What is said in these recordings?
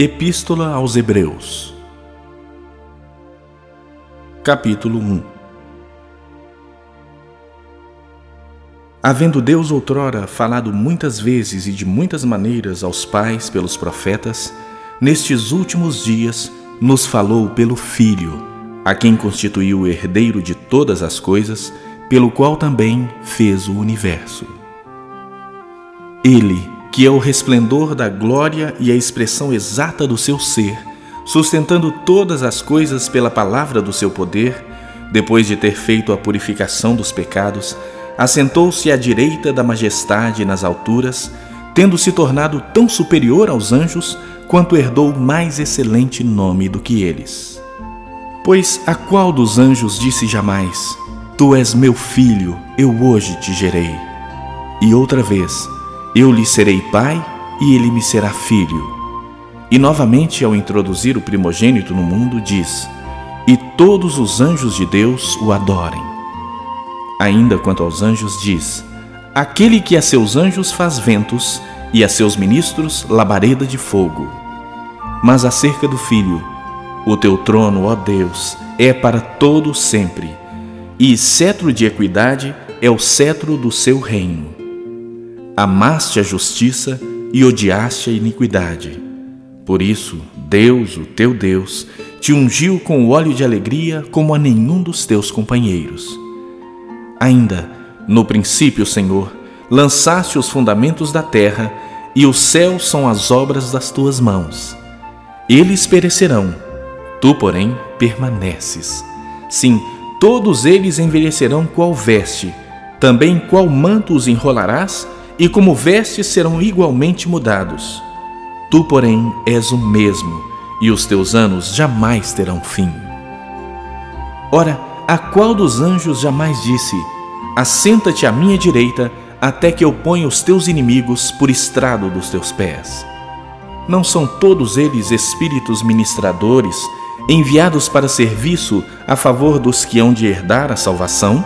Epístola aos Hebreus, capítulo 1 Havendo Deus outrora falado muitas vezes e de muitas maneiras aos pais pelos profetas, nestes últimos dias nos falou pelo Filho, a quem constituiu o herdeiro de todas as coisas, pelo qual também fez o universo. Ele, que é o resplendor da glória e a expressão exata do seu ser, sustentando todas as coisas pela palavra do seu poder, depois de ter feito a purificação dos pecados, assentou-se à direita da majestade nas alturas, tendo se tornado tão superior aos anjos quanto herdou mais excelente nome do que eles. Pois a qual dos anjos disse jamais: Tu és meu filho, eu hoje te gerei? E outra vez: Eu lhe serei pai e ele me será filho. E novamente, ao introduzir o primogênito no mundo, diz: E todos os anjos de Deus o adorem. Ainda quanto aos anjos, diz: Aquele que a seus anjos faz ventos e a seus ministros labareda de fogo. Mas acerca do Filho, o teu trono, ó Deus, é para todo sempre, e cetro de equidade é o cetro do seu reino. Amaste a justiça e odiaste a iniquidade. Por isso, Deus, o teu Deus, te ungiu com o óleo de alegria como a nenhum dos teus companheiros. Ainda, no princípio, Senhor, lançaste os fundamentos da terra, e os céus são as obras das tuas mãos. Eles perecerão, tu, porém, permaneces. Sim, todos eles envelhecerão qual veste, também qual manto os enrolarás, e como vestes serão igualmente mudados. Tu, porém, és o mesmo, e os teus anos jamais terão fim. Ora, a qual dos anjos jamais disse: Assenta-te à minha direita, até que eu ponha os teus inimigos por estrado dos teus pés. Não são todos eles espíritos ministradores, enviados para serviço a favor dos que hão de herdar a salvação?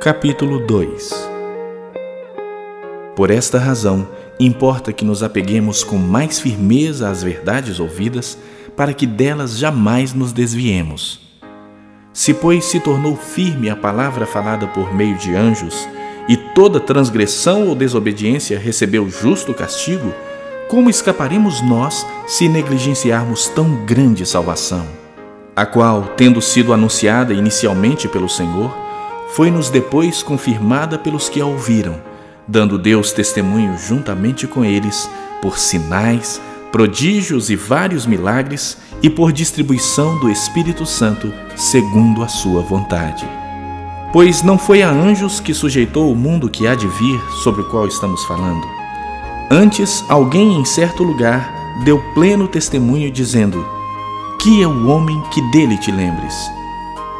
Capítulo 2 Por esta razão, importa que nos apeguemos com mais firmeza às verdades ouvidas, para que delas jamais nos desviemos. Se, pois, se tornou firme a palavra falada por meio de anjos, e toda transgressão ou desobediência recebeu justo castigo, como escaparemos nós se negligenciarmos tão grande salvação? A qual, tendo sido anunciada inicialmente pelo Senhor, foi-nos depois confirmada pelos que a ouviram, dando Deus testemunho juntamente com eles por sinais, prodígios e vários milagres e por distribuição do Espírito Santo segundo a sua vontade. Pois não foi a anjos que sujeitou o mundo que há de vir sobre o qual estamos falando. Antes, alguém em certo lugar deu pleno testemunho dizendo: Que é o homem que dele te lembres?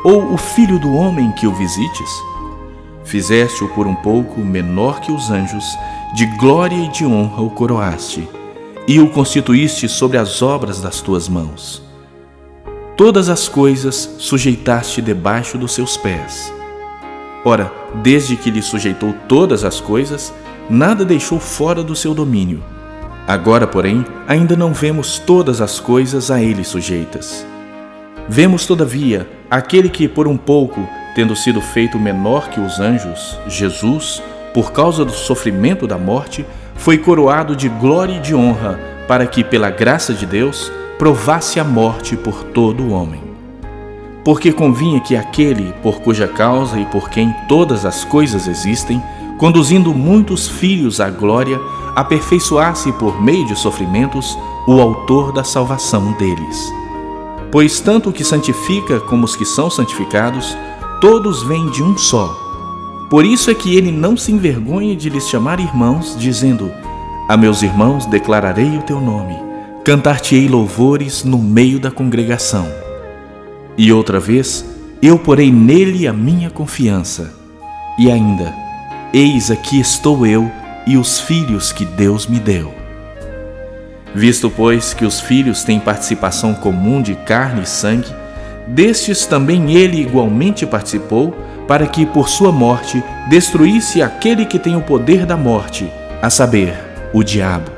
Ou o filho do homem que o visites? Fizeste-o por um pouco menor que os anjos, de glória e de honra o coroaste, e o constituíste sobre as obras das tuas mãos. Todas as coisas sujeitaste debaixo dos seus pés. Ora, desde que lhe sujeitou todas as coisas, nada deixou fora do seu domínio. Agora, porém, ainda não vemos todas as coisas a ele sujeitas. Vemos, todavia, aquele que, por um pouco, tendo sido feito menor que os anjos, Jesus, por causa do sofrimento da morte, foi coroado de glória e de honra, para que, pela graça de Deus, provasse a morte por todo o homem. Porque convinha que aquele, por cuja causa e por quem todas as coisas existem, conduzindo muitos filhos à glória, aperfeiçoasse por meio de sofrimentos o autor da salvação deles. Pois tanto o que santifica como os que são santificados, todos vêm de um só. Por isso é que ele não se envergonha de lhes chamar irmãos, dizendo: A meus irmãos declararei o teu nome, cantar-te-ei louvores no meio da congregação. E outra vez, eu porei nele a minha confiança. E ainda, Eis aqui estou eu e os filhos que Deus me deu. Visto, pois, que os filhos têm participação comum de carne e sangue, destes também ele igualmente participou, para que, por sua morte, destruísse aquele que tem o poder da morte, a saber, o diabo,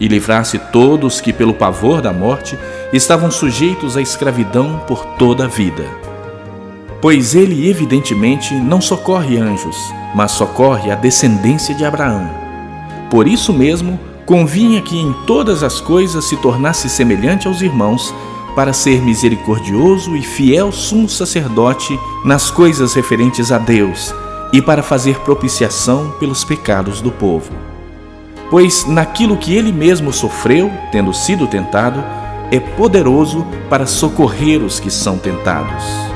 e livrasse todos que, pelo pavor da morte, estavam sujeitos à escravidão por toda a vida. Pois ele, evidentemente, não socorre anjos, mas socorre a descendência de Abraão. Por isso mesmo, convinha que em todas as coisas se tornasse semelhante aos irmãos, para ser misericordioso e fiel sumo sacerdote nas coisas referentes a Deus e para fazer propiciação pelos pecados do povo. Pois naquilo que ele mesmo sofreu, tendo sido tentado, é poderoso para socorrer os que são tentados.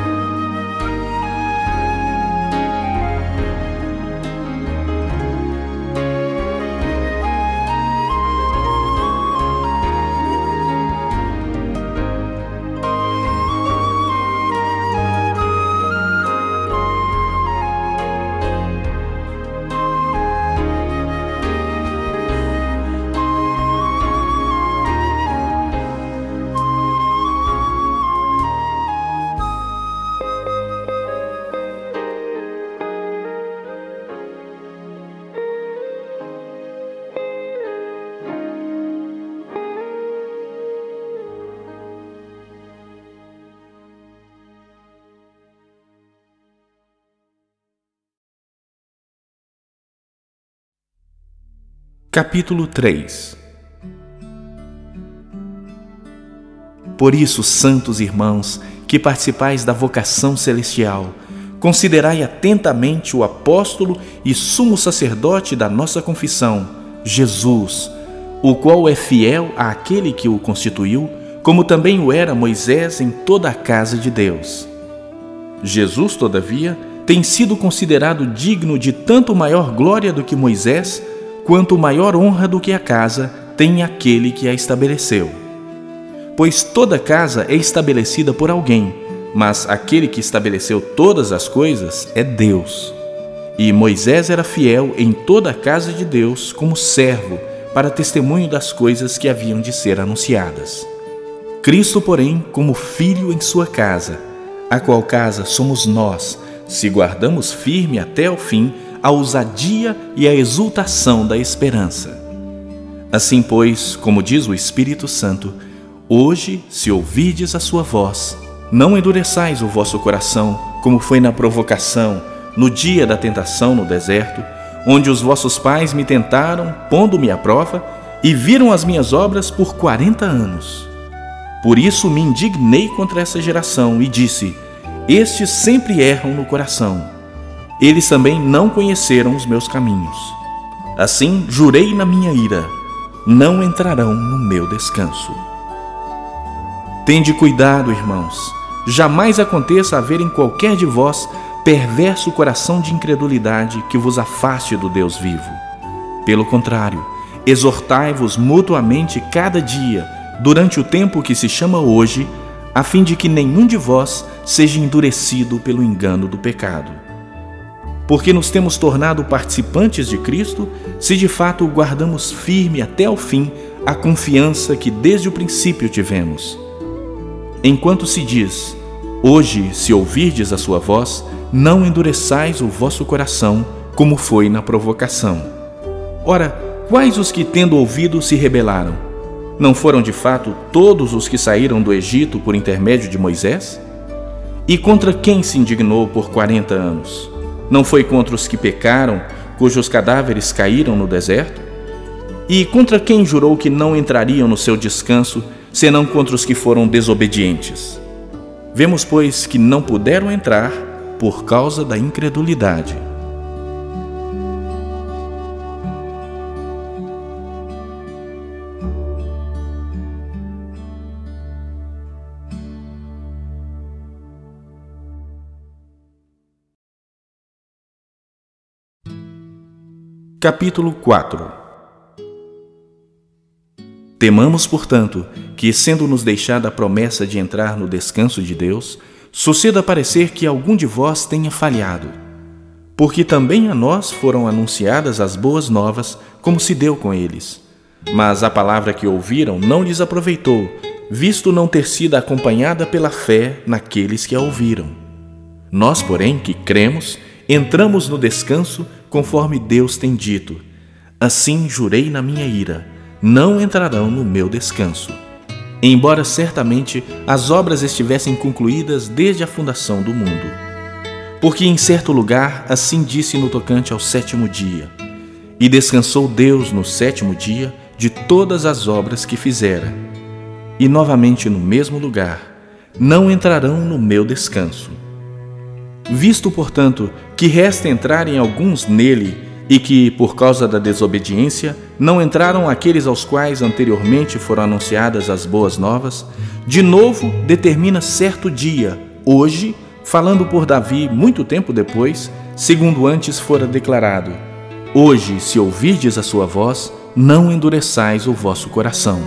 Capítulo 3 Por isso, santos irmãos, que participais da vocação celestial, considerai atentamente o apóstolo e sumo sacerdote da nossa confissão, Jesus, o qual é fiel àquele que o constituiu, como também o era Moisés em toda a casa de Deus. Jesus, todavia, tem sido considerado digno de tanto maior glória do que Moisés, quanto maior honra do que a casa tem aquele que a estabeleceu. Pois toda casa é estabelecida por alguém, mas aquele que estabeleceu todas as coisas é Deus. E Moisés era fiel em toda a casa de Deus como servo, para testemunho das coisas que haviam de ser anunciadas. Cristo, porém, como filho em sua casa, a qual casa somos nós, se guardamos firme até o fim a ousadia e a exultação da esperança. Assim, pois, como diz o Espírito Santo, hoje, se ouvirdes a sua voz, não endureçais o vosso coração, como foi na provocação, no dia da tentação no deserto, onde os vossos pais me tentaram, pondo-me à prova, e viram as minhas obras por quarenta anos. Por isso me indignei contra essa geração e disse: Estes sempre erram no coração eles também não conheceram os meus caminhos. Assim jurei na minha ira: não entrarão no meu descanso. Tende cuidado, irmãos, jamais aconteça haver em qualquer de vós perverso coração de incredulidade que vos afaste do Deus vivo. Pelo contrário, exortai-vos mutuamente cada dia, durante o tempo que se chama hoje, a fim de que nenhum de vós seja endurecido pelo engano do pecado porque nos temos tornado participantes de Cristo, se de fato guardamos firme até o fim a confiança que desde o princípio tivemos. Enquanto se diz: Hoje, se ouvirdes a sua voz, não endureçais o vosso coração, como foi na provocação. Ora, quais os que, tendo ouvido, se rebelaram? Não foram de fato todos os que saíram do Egito por intermédio de Moisés? E contra quem se indignou por quarenta anos? Não foi contra os que pecaram, cujos cadáveres caíram no deserto? E contra quem jurou que não entrariam no seu descanso, senão contra os que foram desobedientes? Vemos, pois, que não puderam entrar por causa da incredulidade. Capítulo 4 Temamos, portanto, que, sendo-nos deixada a promessa de entrar no descanso de Deus, suceda parecer que algum de vós tenha falhado. porque também a nós foram anunciadas as boas novas, como se deu com eles. Mas a palavra que ouviram não lhes aproveitou, visto não ter sido acompanhada pela fé naqueles que a ouviram. Nós, porém, que cremos, entramos no descanso conforme Deus tem dito. Assim jurei na minha ira: não entrarão no meu descanso. Embora certamente as obras estivessem concluídas desde a fundação do mundo. Porque em certo lugar assim disse no tocante ao sétimo dia: E descansou Deus no sétimo dia de todas as obras que fizera. E novamente no mesmo lugar: Não entrarão no meu descanso. Visto, portanto, que resta entrarem alguns nele, e que, por causa da desobediência, não entraram aqueles aos quais anteriormente foram anunciadas as boas novas, de novo determina certo dia, hoje, falando por Davi muito tempo depois, segundo antes fora declarado: Hoje, se ouvirdes a sua voz, não endureçais o vosso coração.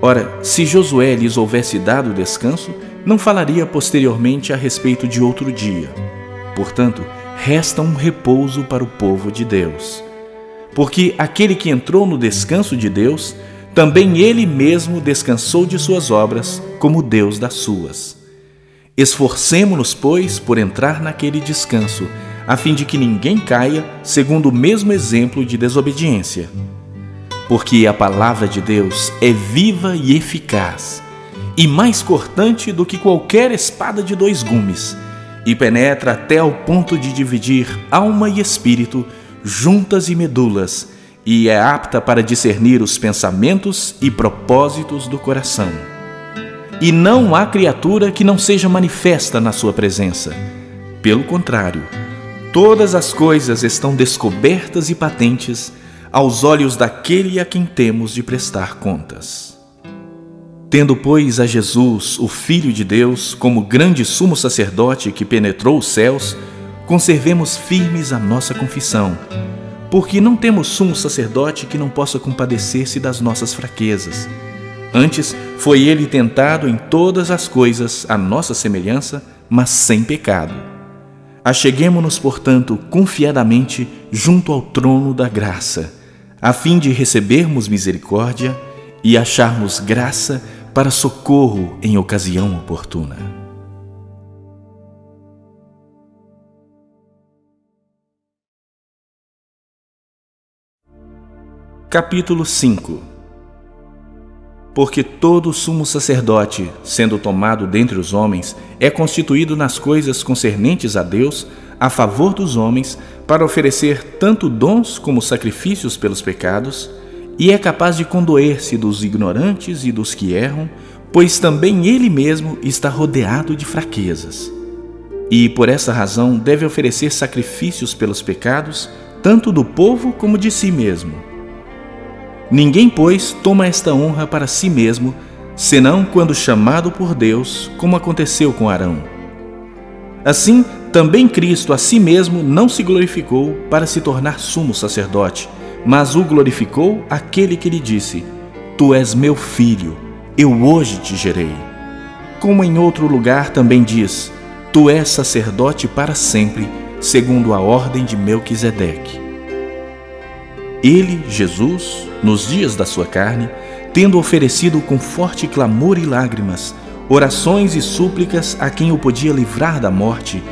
Ora, se Josué lhes houvesse dado descanso, não falaria posteriormente a respeito de outro dia. Portanto, resta um repouso para o povo de Deus. Porque aquele que entrou no descanso de Deus, também ele mesmo descansou de suas obras, como Deus das suas. Esforcemo-nos, pois, por entrar naquele descanso, a fim de que ninguém caia segundo o mesmo exemplo de desobediência. Porque a palavra de Deus é viva e eficaz, e mais cortante do que qualquer espada de dois gumes e penetra até ao ponto de dividir alma e espírito, juntas e medulas, e é apta para discernir os pensamentos e propósitos do coração. E não há criatura que não seja manifesta na sua presença. Pelo contrário, todas as coisas estão descobertas e patentes aos olhos daquele a quem temos de prestar contas. Tendo, pois, a Jesus, o Filho de Deus, como grande sumo sacerdote que penetrou os céus, conservemos firmes a nossa confissão, porque não temos sumo sacerdote que não possa compadecer-se das nossas fraquezas. Antes, foi ele tentado em todas as coisas à nossa semelhança, mas sem pecado. Acheguemo-nos, portanto, confiadamente junto ao trono da graça, a fim de recebermos misericórdia e acharmos graça para socorro em ocasião oportuna. Capítulo 5 Porque todo sumo sacerdote, sendo tomado dentre os homens, é constituído nas coisas concernentes a Deus, a favor dos homens, para oferecer tanto dons como sacrifícios pelos pecados, e é capaz de condoer-se dos ignorantes e dos que erram, pois também ele mesmo está rodeado de fraquezas. E por essa razão deve oferecer sacrifícios pelos pecados, tanto do povo como de si mesmo. Ninguém, pois, toma esta honra para si mesmo, senão quando chamado por Deus, como aconteceu com Arão. Assim, também Cristo a si mesmo não se glorificou para se tornar sumo sacerdote, mas o glorificou aquele que lhe disse: Tu és meu filho, eu hoje te gerei. Como em outro lugar também diz: Tu és sacerdote para sempre, segundo a ordem de Melquisedeque. Ele, Jesus, nos dias da sua carne, tendo oferecido com forte clamor e lágrimas, orações e súplicas a quem o podia livrar da morte,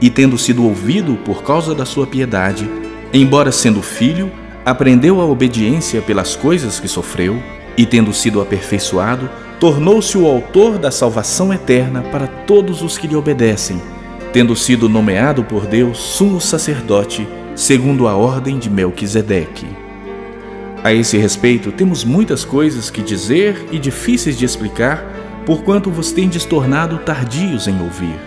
e tendo sido ouvido por causa da sua piedade, embora sendo filho, aprendeu a obediência pelas coisas que sofreu e, tendo sido aperfeiçoado, tornou-se o autor da salvação eterna para todos os que lhe obedecem, tendo sido nomeado por Deus sumo sacerdote, segundo a ordem de Melquisedeque. A esse respeito, temos muitas coisas que dizer e difíceis de explicar, porquanto vos tendes tornado tardios em ouvir.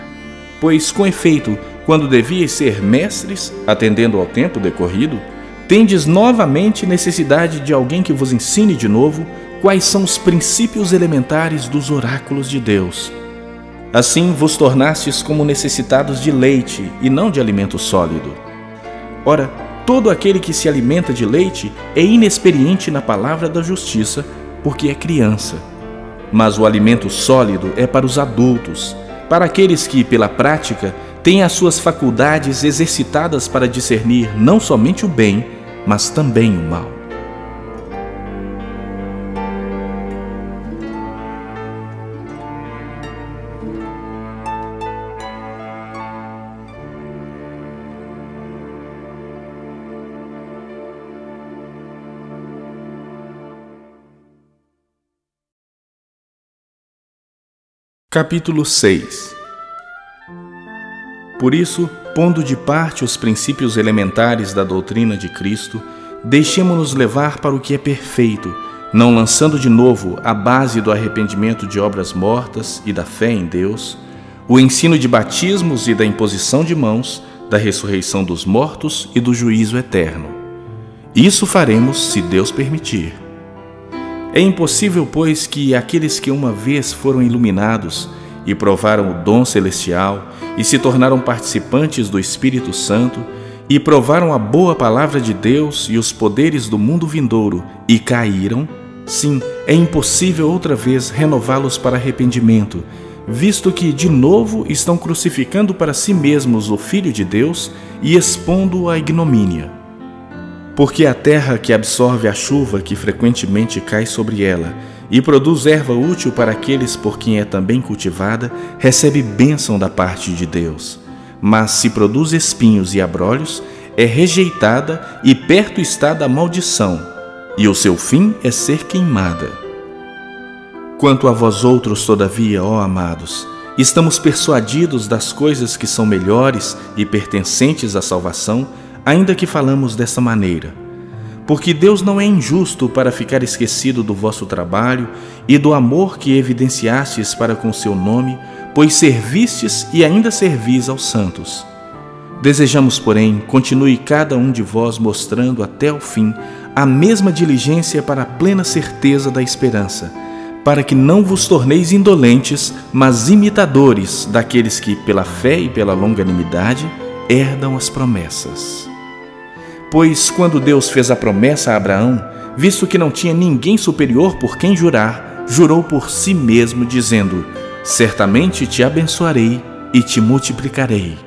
Pois, com efeito, quando devíeis ser mestres, atendendo ao tempo decorrido, tendes novamente necessidade de alguém que vos ensine de novo quais são os princípios elementares dos oráculos de Deus. Assim vos tornastes como necessitados de leite e não de alimento sólido. Ora, todo aquele que se alimenta de leite é inexperiente na palavra da justiça, porque é criança. Mas o alimento sólido é para os adultos, para aqueles que, pela prática, tem as suas faculdades exercitadas para discernir não somente o bem, mas também o mal. Capítulo 6 Por isso, pondo de parte os princípios elementares da doutrina de Cristo, deixemo-nos levar para o que é perfeito, não lançando de novo a base do arrependimento de obras mortas e da fé em Deus, o ensino de batismos e da imposição de mãos, da ressurreição dos mortos e do juízo eterno. Isso faremos se Deus permitir. É impossível, pois, que aqueles que uma vez foram iluminados e provaram o dom celestial e se tornaram participantes do Espírito Santo e provaram a boa palavra de Deus e os poderes do mundo vindouro e caíram, sim, é impossível outra vez renová-los para arrependimento, visto que de novo estão crucificando para si mesmos o Filho de Deus e expondo-o à ignomínia. Porque a terra que absorve a chuva que frequentemente cai sobre ela e produz erva útil para aqueles por quem é também cultivada, recebe bênção da parte de Deus. Mas se produz espinhos e abrolhos, é rejeitada e perto está da maldição, e o seu fim é ser queimada. Quanto a vós outros, todavia, ó amados, estamos persuadidos das coisas que são melhores e pertencentes à salvação, ainda que falamos dessa maneira. Porque Deus não é injusto para ficar esquecido do vosso trabalho e do amor que evidenciastes para com seu nome, pois servistes e ainda servis aos santos. Desejamos, porém, continue cada um de vós mostrando até o fim a mesma diligência para a plena certeza da esperança, para que não vos torneis indolentes, mas imitadores daqueles que, pela fé e pela longanimidade, herdam as promessas. Pois quando Deus fez a promessa a Abraão, visto que não tinha ninguém superior por quem jurar, jurou por si mesmo, dizendo: Certamente te abençoarei e te multiplicarei.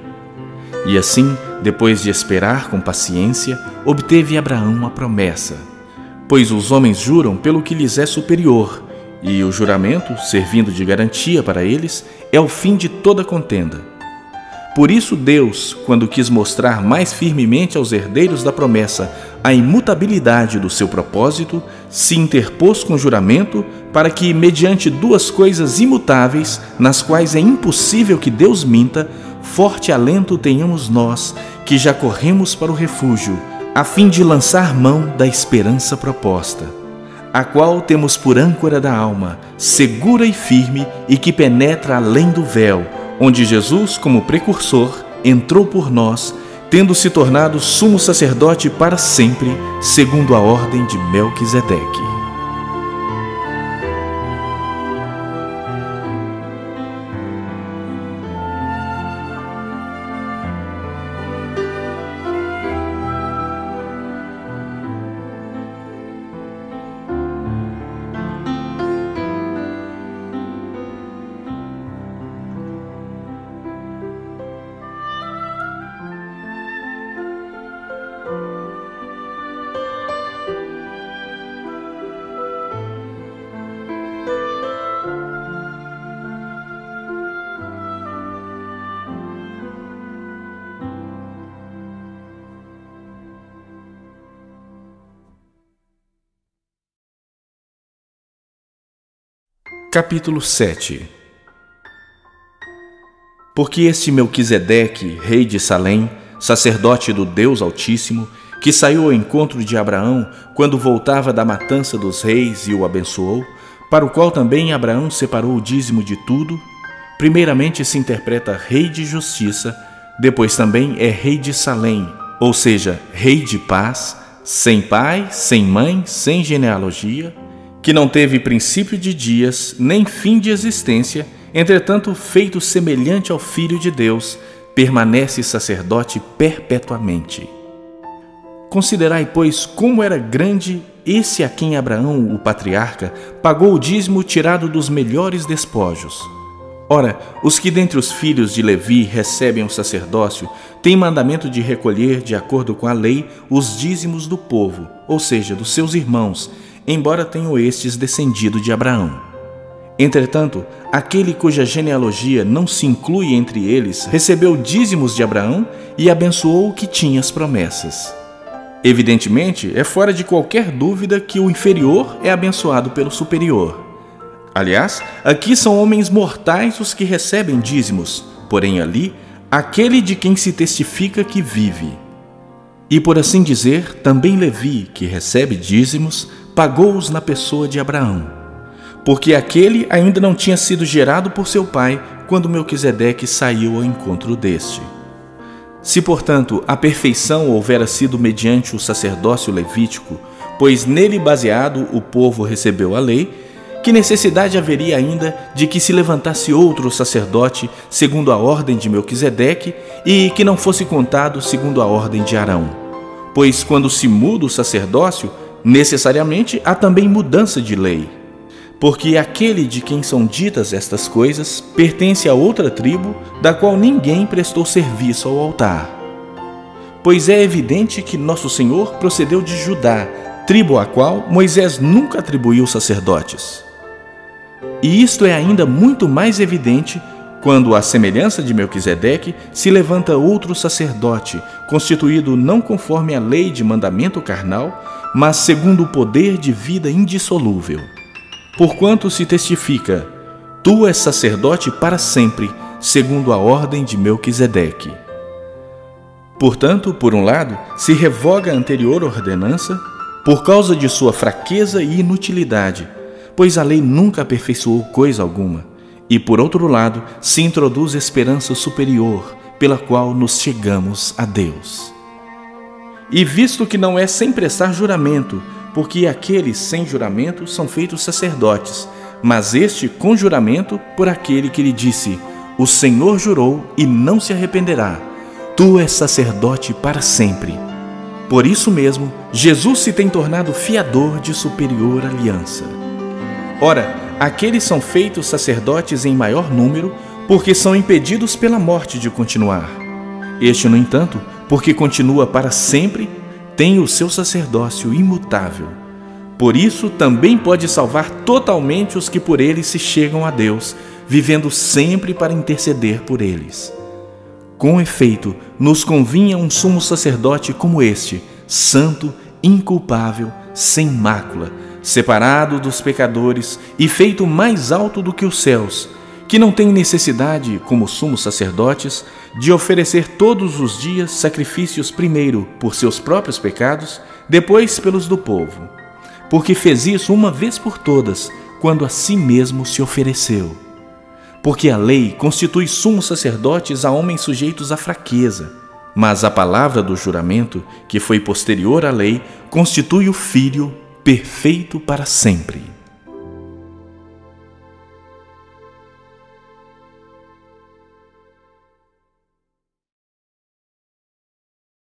E assim, depois de esperar com paciência, obteve Abraão a promessa. Pois os homens juram pelo que lhes é superior, e o juramento, servindo de garantia para eles, é o fim de toda contenda. Por isso, Deus, quando quis mostrar mais firmemente aos herdeiros da promessa a imutabilidade do seu propósito, se interpôs com juramento para que, mediante duas coisas imutáveis, nas quais é impossível que Deus minta, forte alento tenhamos nós, que já corremos para o refúgio, a fim de lançar mão da esperança proposta, a qual temos por âncora da alma, segura e firme e que penetra além do véu onde Jesus, como precursor, entrou por nós, tendo se tornado sumo sacerdote para sempre, segundo a ordem de Melquisedeque. Capítulo 7 Porque este Melquisedeque, rei de Salém, sacerdote do Deus Altíssimo, que saiu ao encontro de Abraão quando voltava da matança dos reis e o abençoou, para o qual também Abraão separou o dízimo de tudo, primeiramente se interpreta rei de justiça, depois também é rei de Salém, ou seja, rei de paz, sem pai, sem mãe, sem genealogia, que não teve princípio de dias, nem fim de existência, entretanto, feito semelhante ao Filho de Deus, permanece sacerdote perpetuamente. Considerai, pois, como era grande esse a quem Abraão, o patriarca, pagou o dízimo tirado dos melhores despojos. Ora, os que dentre os filhos de Levi recebem o sacerdócio têm mandamento de recolher, de acordo com a lei, os dízimos do povo, ou seja, dos seus irmãos, embora tenham estes descendido de Abraão. Entretanto, aquele cuja genealogia não se inclui entre eles recebeu dízimos de Abraão e abençoou o que tinha as promessas. Evidentemente, é fora de qualquer dúvida que o inferior é abençoado pelo superior. Aliás, aqui são homens mortais os que recebem dízimos, porém ali, aquele de quem se testifica que vive. E por assim dizer, também Levi, que recebe dízimos, pagou-os na pessoa de Abraão. Porque aquele ainda não tinha sido gerado por seu pai quando Melquisedeque saiu ao encontro deste. Se, portanto, a perfeição houvera sido mediante o sacerdócio levítico, pois nele baseado o povo recebeu a lei, que necessidade haveria ainda de que se levantasse outro sacerdote segundo a ordem de Melquisedeque e que não fosse contado segundo a ordem de Arão? Pois quando se muda o sacerdócio, necessariamente há também mudança de lei. Porque aquele de quem são ditas estas coisas pertence a outra tribo, da qual ninguém prestou serviço ao altar. Pois é evidente que nosso Senhor procedeu de Judá, tribo a qual Moisés nunca atribuiu sacerdotes. E isto é ainda muito mais evidente quando, à semelhança de Melquisedeque, se levanta outro sacerdote, constituído não conforme a lei de mandamento carnal, mas segundo o poder de vida indissolúvel. Porquanto se testifica: Tu és sacerdote para sempre, segundo a ordem de Melquisedeque. Portanto, por um lado, se revoga a anterior ordenança por causa de sua fraqueza e inutilidade pois a lei nunca aperfeiçoou coisa alguma, e por outro lado, se introduz esperança superior, pela qual nos chegamos a Deus. E visto que não é sem prestar juramento, porque aqueles sem juramento são feitos sacerdotes, mas este com juramento por aquele que lhe disse: O Senhor jurou e não se arrependerá. Tu és sacerdote para sempre. Por isso mesmo, Jesus se tem tornado fiador de superior aliança. Ora, aqueles são feitos sacerdotes em maior número, porque são impedidos pela morte de continuar. Este, no entanto, porque continua para sempre, tem o seu sacerdócio imutável. Por isso, também pode salvar totalmente os que por ele se chegam a Deus, vivendo sempre para interceder por eles. Com efeito, nos convinha um sumo sacerdote como este, santo, inculpável, sem mácula, separado dos pecadores e feito mais alto do que os céus, que não tem necessidade, como sumos sacerdotes, de oferecer todos os dias sacrifícios primeiro por seus próprios pecados, depois pelos do povo. Porque fez isso uma vez por todas, quando a si mesmo se ofereceu. Porque a lei constitui sumos sacerdotes a homens sujeitos à fraqueza, mas a palavra do juramento, que foi posterior à lei, constitui o Filho perfeito para sempre.